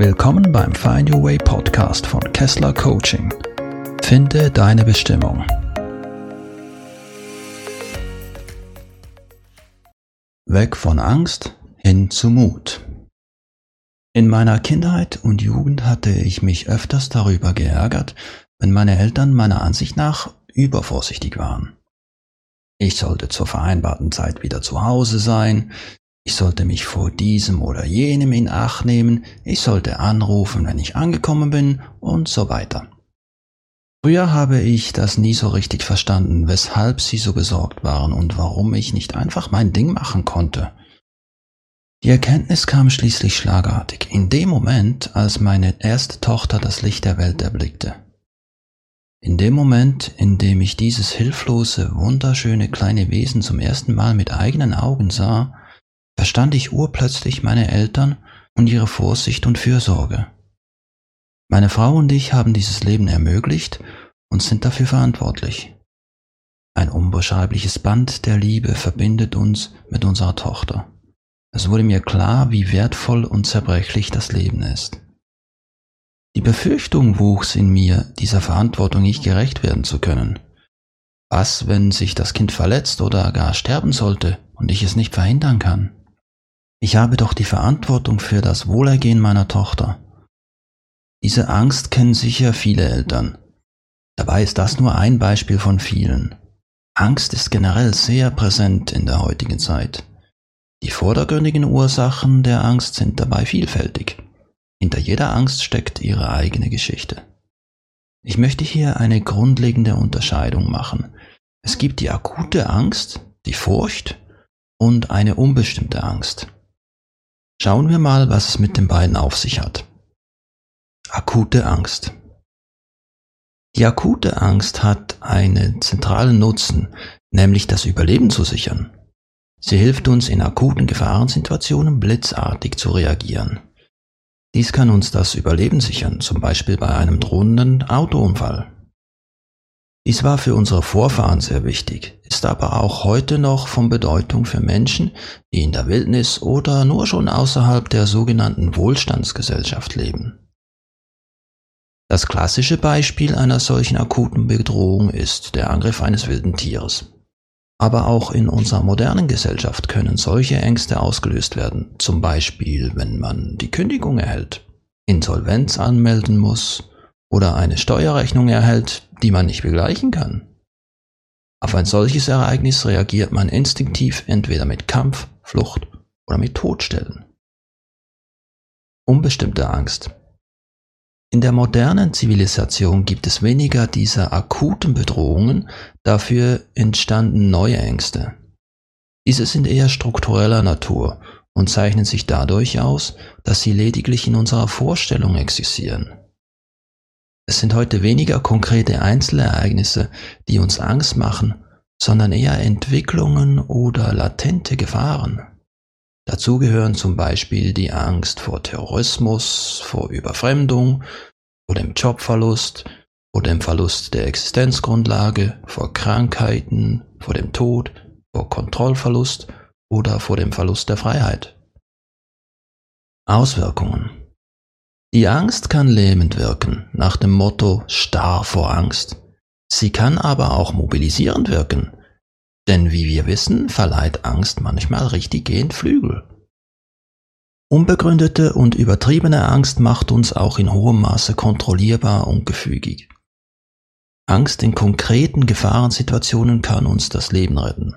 Willkommen beim Find Your Way Podcast von Kessler Coaching. Finde deine Bestimmung. Weg von Angst hin zu Mut. In meiner Kindheit und Jugend hatte ich mich öfters darüber geärgert, wenn meine Eltern meiner Ansicht nach übervorsichtig waren. Ich sollte zur vereinbarten Zeit wieder zu Hause sein, ich sollte mich vor diesem oder jenem in Acht nehmen, ich sollte anrufen, wenn ich angekommen bin und so weiter. Früher habe ich das nie so richtig verstanden, weshalb sie so besorgt waren und warum ich nicht einfach mein Ding machen konnte. Die Erkenntnis kam schließlich schlagartig, in dem Moment, als meine erste Tochter das Licht der Welt erblickte. In dem Moment, in dem ich dieses hilflose, wunderschöne kleine Wesen zum ersten Mal mit eigenen Augen sah, verstand ich urplötzlich meine Eltern und ihre Vorsicht und Fürsorge. Meine Frau und ich haben dieses Leben ermöglicht und sind dafür verantwortlich. Ein unbeschreibliches Band der Liebe verbindet uns mit unserer Tochter. Es wurde mir klar, wie wertvoll und zerbrechlich das Leben ist. Die Befürchtung wuchs in mir, dieser Verantwortung nicht gerecht werden zu können. Was, wenn sich das Kind verletzt oder gar sterben sollte und ich es nicht verhindern kann? Ich habe doch die Verantwortung für das Wohlergehen meiner Tochter. Diese Angst kennen sicher viele Eltern. Dabei ist das nur ein Beispiel von vielen. Angst ist generell sehr präsent in der heutigen Zeit. Die vordergründigen Ursachen der Angst sind dabei vielfältig. Hinter jeder Angst steckt ihre eigene Geschichte. Ich möchte hier eine grundlegende Unterscheidung machen. Es gibt die akute Angst, die Furcht und eine unbestimmte Angst. Schauen wir mal, was es mit den beiden auf sich hat. Akute Angst. Die akute Angst hat einen zentralen Nutzen, nämlich das Überleben zu sichern. Sie hilft uns in akuten Gefahrensituationen blitzartig zu reagieren. Dies kann uns das Überleben sichern, zum Beispiel bei einem drohenden Autounfall. Dies war für unsere Vorfahren sehr wichtig, ist aber auch heute noch von Bedeutung für Menschen, die in der Wildnis oder nur schon außerhalb der sogenannten Wohlstandsgesellschaft leben. Das klassische Beispiel einer solchen akuten Bedrohung ist der Angriff eines wilden Tieres. Aber auch in unserer modernen Gesellschaft können solche Ängste ausgelöst werden, zum Beispiel wenn man die Kündigung erhält, Insolvenz anmelden muss oder eine Steuerrechnung erhält, die man nicht begleichen kann. Auf ein solches Ereignis reagiert man instinktiv entweder mit Kampf, Flucht oder mit Todstellen. Unbestimmte Angst. In der modernen Zivilisation gibt es weniger dieser akuten Bedrohungen, dafür entstanden neue Ängste. Diese sind eher struktureller Natur und zeichnen sich dadurch aus, dass sie lediglich in unserer Vorstellung existieren. Es sind heute weniger konkrete Einzelereignisse, die uns Angst machen, sondern eher Entwicklungen oder latente Gefahren. Dazu gehören zum Beispiel die Angst vor Terrorismus, vor Überfremdung, vor dem Jobverlust, vor dem Verlust der Existenzgrundlage, vor Krankheiten, vor dem Tod, vor Kontrollverlust oder vor dem Verlust der Freiheit. Auswirkungen die Angst kann lähmend wirken, nach dem Motto starr vor Angst. Sie kann aber auch mobilisierend wirken, denn wie wir wissen, verleiht Angst manchmal richtiggehend Flügel. Unbegründete und übertriebene Angst macht uns auch in hohem Maße kontrollierbar und gefügig. Angst in konkreten Gefahrensituationen kann uns das Leben retten.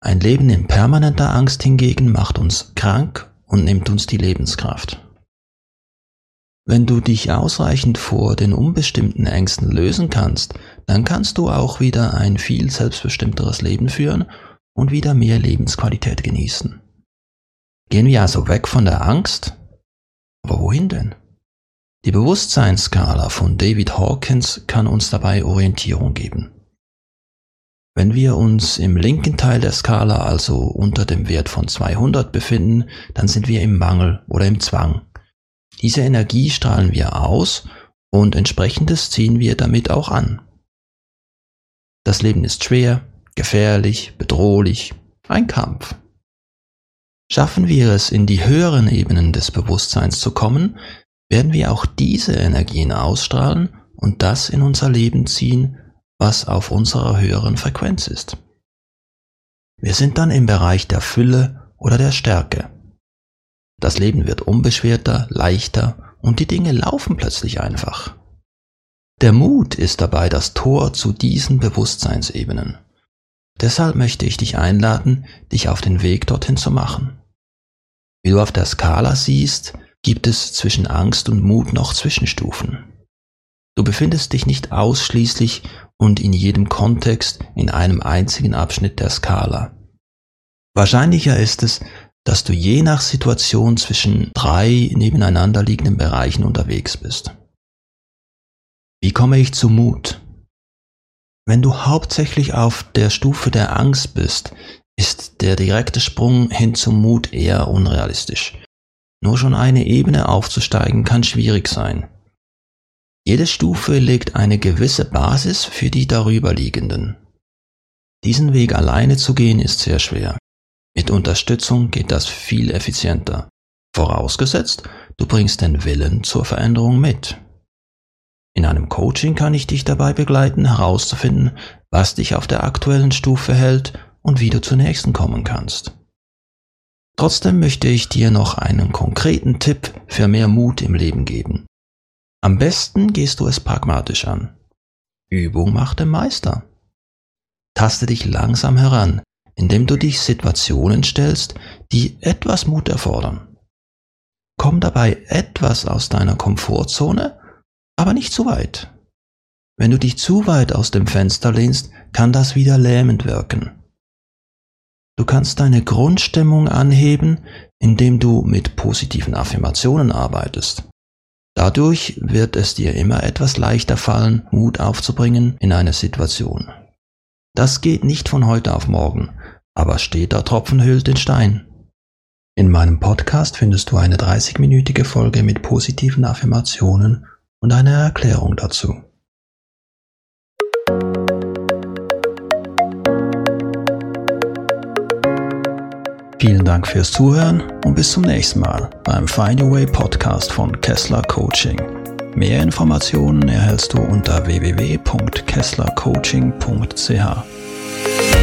Ein Leben in permanenter Angst hingegen macht uns krank und nimmt uns die Lebenskraft. Wenn du dich ausreichend vor den unbestimmten Ängsten lösen kannst, dann kannst du auch wieder ein viel selbstbestimmteres Leben führen und wieder mehr Lebensqualität genießen. Gehen wir also weg von der Angst? Aber wohin denn? Die Bewusstseinsskala von David Hawkins kann uns dabei Orientierung geben. Wenn wir uns im linken Teil der Skala, also unter dem Wert von 200 befinden, dann sind wir im Mangel oder im Zwang. Diese Energie strahlen wir aus und entsprechendes ziehen wir damit auch an. Das Leben ist schwer, gefährlich, bedrohlich, ein Kampf. Schaffen wir es, in die höheren Ebenen des Bewusstseins zu kommen, werden wir auch diese Energien ausstrahlen und das in unser Leben ziehen, was auf unserer höheren Frequenz ist. Wir sind dann im Bereich der Fülle oder der Stärke. Das Leben wird unbeschwerter, leichter und die Dinge laufen plötzlich einfach. Der Mut ist dabei das Tor zu diesen Bewusstseinsebenen. Deshalb möchte ich dich einladen, dich auf den Weg dorthin zu machen. Wie du auf der Skala siehst, gibt es zwischen Angst und Mut noch Zwischenstufen. Du befindest dich nicht ausschließlich und in jedem Kontext in einem einzigen Abschnitt der Skala. Wahrscheinlicher ist es, dass du je nach Situation zwischen drei nebeneinander liegenden Bereichen unterwegs bist. Wie komme ich zu Mut? Wenn du hauptsächlich auf der Stufe der Angst bist, ist der direkte Sprung hin zum Mut eher unrealistisch. Nur schon eine Ebene aufzusteigen kann schwierig sein. Jede Stufe legt eine gewisse Basis für die darüberliegenden. Diesen Weg alleine zu gehen ist sehr schwer. Mit Unterstützung geht das viel effizienter. Vorausgesetzt, du bringst den Willen zur Veränderung mit. In einem Coaching kann ich dich dabei begleiten, herauszufinden, was dich auf der aktuellen Stufe hält und wie du zur nächsten kommen kannst. Trotzdem möchte ich dir noch einen konkreten Tipp für mehr Mut im Leben geben. Am besten gehst du es pragmatisch an. Übung macht den Meister. Taste dich langsam heran, indem du dich Situationen stellst, die etwas Mut erfordern. Komm dabei etwas aus deiner Komfortzone aber nicht zu weit. Wenn du dich zu weit aus dem Fenster lehnst, kann das wieder lähmend wirken. Du kannst deine Grundstimmung anheben, indem du mit positiven Affirmationen arbeitest. Dadurch wird es dir immer etwas leichter fallen, Mut aufzubringen in eine Situation. Das geht nicht von heute auf morgen, aber steter Tropfen hüllt den Stein. In meinem Podcast findest du eine 30-minütige Folge mit positiven Affirmationen und eine Erklärung dazu. Vielen Dank fürs Zuhören und bis zum nächsten Mal beim Find Your Way Podcast von Kessler Coaching. Mehr Informationen erhältst du unter www.kesslercoaching.ch.